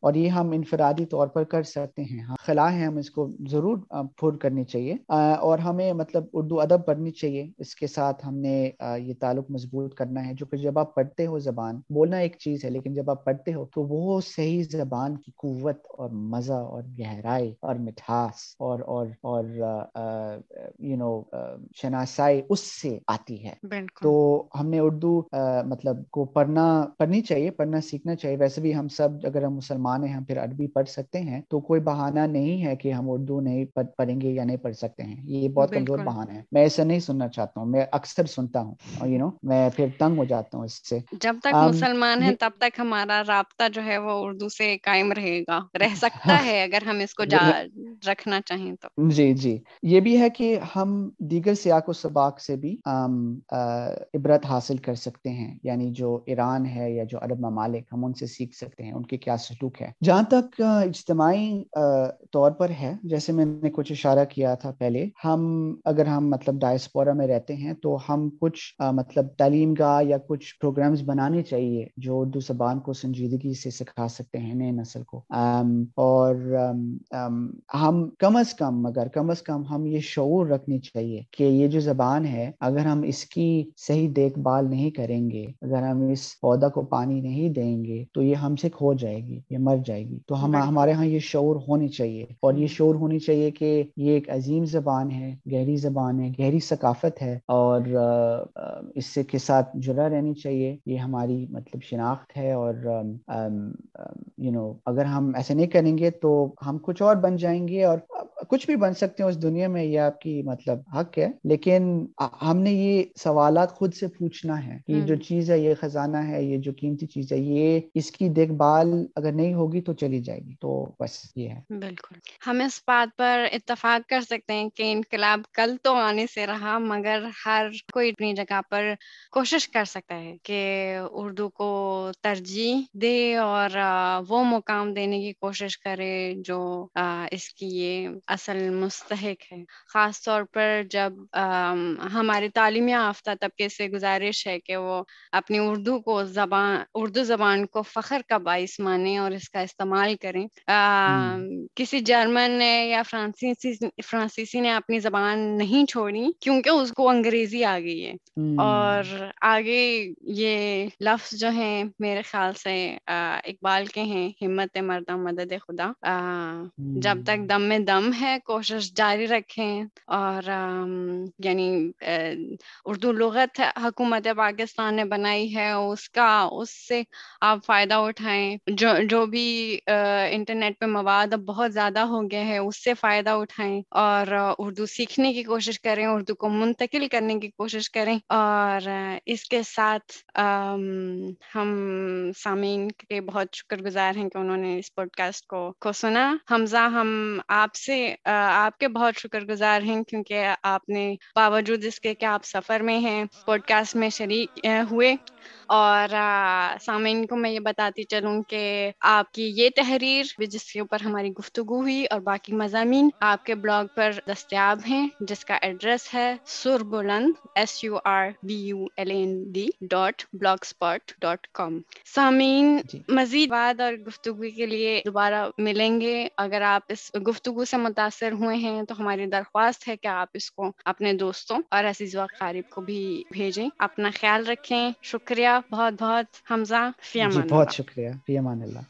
اور یہ ہم انفرادی طور پر کر سکتے ہیں۔ خلا ہے ہم اس کو ضرور پھر کرنی چاہیے۔ اور ہمیں مطلب اردو ادب پڑھنی چاہیے۔ اس کے ساتھ ہم نے یہ تعلق مضبوط کرنا ہے۔ جو کہ جب آپ پڑھتے ہو زبان بولنا ایک چیز ہے لیکن جب آپ پڑھتے ہو تو وہ صحیح زبان کی قوت اور مزہ اور گہرائی اور مٹھاس اور اور اور یو نو شناسائی اس سے آتی ہے۔ تو ہم نے اردو مطلب کو پڑھنا پڑھنی چاہیے پڑھنا سیکھنا چاہیے۔ ویسے بھی ہم سب اگر ہم مسلمان ہیں ہم پھر عربی پڑھ سکتے ہیں۔ تو کوئی بہانہ نہیں ہے کہ ہم اردو نہیں پڑھیں گے یا نہیں پڑھ سکتے ہیں۔ یہ بہت کمزور بہانہ ہے۔ میں ایسا نہیں سننا چاہتا ہوں۔ میں اکثر سنتا ہوں۔ یو نو میں پھر تنگ ہو جاتا ہوں اس سے۔ جب تک مسلمان ہیں تب تک ہمارا رابطہ جو ہے وہ اردو سے قائم رہے گا۔ رہ سکتا ہے اگر ہم اس کو رکھنا چاہیں تو۔ جی جی۔ یہ بھی ہے کہ ہم دیگر سیاق و سباق سے بھی عبرت حاصل کر سکتے ہیں یعنی جو ایران ہے یا جو عرب ممالک ہم ان سے سیکھ سکتے ہیں، ان کے کیا سلوک ہے جہاں تک اجتماعی طور پر ہے، جیسے میں نے کچھ اشارہ کیا تھا پہلے، ہم اگر ہم مطلب ڈائسپورا میں رہتے ہیں تو ہم کچھ مطلب تعلیم گاہ یا کچھ پروگرامز بنانے چاہیے جو اردو زبان کو سنجیدگی سے سکھا سکتے ہیں نئے نسل کو۔ اور ہم کم از کم مگر کم از کم ہم یہ شعور رکھنی چاہیے کہ یہ جو زبان ہے، اگر ہم اس کی صحیح دیکھ بھال نہیں کریں گے اگر ہم اس پودا کو پانی نہیں دیں گے تو یہ ہم سے کھو جائے گی یہ مر جائے گی۔ تو ہم ہمارے ہاں یہ شعور ہونی چاہیے اور یہ شعور ہونی چاہیے کہ یہ ایک عظیم زبان ہے گہری زبان ہے گہری ثقافت ہے اور اس سے کے ساتھ جڑا رہنی چاہیے۔ یہ ہماری مطلب شناخت ہے اور یو نو اگر ہم ایسے نہیں کریں گے تو ہم کچھ اور بن جائیں گے اور کچھ بھی بن سکتے ہیں اس دنیا میں یہ آپ کی مطلب حق ہے۔ لیکن ہم نے یہ سوالات خود سے پوچھنا ہے کہ جو چیز ہے یہ خزانہ ہے یہ جو قیمتی چیز ہے یہ اس کی دیکھ بھال اگر نہیں ہوگی تو چلی جائے گی۔ تو بس یہ ہے۔ بالکل۔ ہم اس بات پر اتفاق کر سکتے ہیں کہ انقلاب کل تو آنے سے رہا مگر ہر کوئی اپنی جگہ پر کوشش کر سکتا ہے کہ اردو کو ترجیح دے اور وہ مقام دینے کی کوشش کرے جو اس کی یہ اصل مستحق ہے۔ خاص طور پر جب ہمارے تعلیمی یافتہ طبقے سے گزارش ہے کہ وہ اپنی اردو کو زبان اردو زبان کو فخر کا باعث مانے اور اس کا استعمال کریں۔ کسی جرمن نے یا فرانسیسی فرانسیسی نے اپنی زبان نہیں چھوڑی کیونکہ اس کو انگریزی آ گئی ہے۔ اور آگے یہ لفظ جو ہیں میرے خیال سے اقبال کے ہیں ہمت مردہ مدد خدا۔ جب تک دم میں دم ہے کوشش جاری رکھیں۔ اور یعنی اردو لغت حکومت پاکستان نے بنائی ہے، اس کا، اس سے آپ فائدہ اٹھائیں۔ جو جو بھی انٹرنیٹ پہ مواد اب بہت زیادہ ہو گیا ہے اس سے فائدہ اٹھائیں اور اردو سیکھنے کی کوشش کریں، اردو کو منتقل کرنے کی کوشش کریں۔ اور اس کے ساتھ ہم سامعین کے بہت شکر گزار ہیں کہ انہوں نے اس پوڈ کاسٹ کو کو سنا۔ حمزہ، ہم آپ سے آپ کے بہت شکر گزار ہیں کیونکہ آپ نے باوجود اس کے کہ آپ سفر میں ہیں پوڈ کاسٹ میں شریک ہوئے۔ اور سامعین کو میں یہ بتاتی چلوں کہ آپ کی یہ تحریر جس کے اوپر ہماری گفتگو ہوئی اور باقی مضامین آپ کے بلاگ پر دستیاب ہیں جس کا ایڈریس ہے Sarbuland S U R B U L N D dot blogspot dot com سامعین مزید بات اور گفتگو کے لیے دوبارہ ملیں گے۔ اگر آپ اس گفتگو سے متاثر ہوئے ہیں تو ہماری درخواست ہے کہ آپ اس کو اپنے دوستوں اور عزیز و قارب کو بھی بھیجیں اپنا خیال رکھیں۔ شکریہ بہت بہت حمزہ فی جی بہت شکریہ فی امان اللہ۔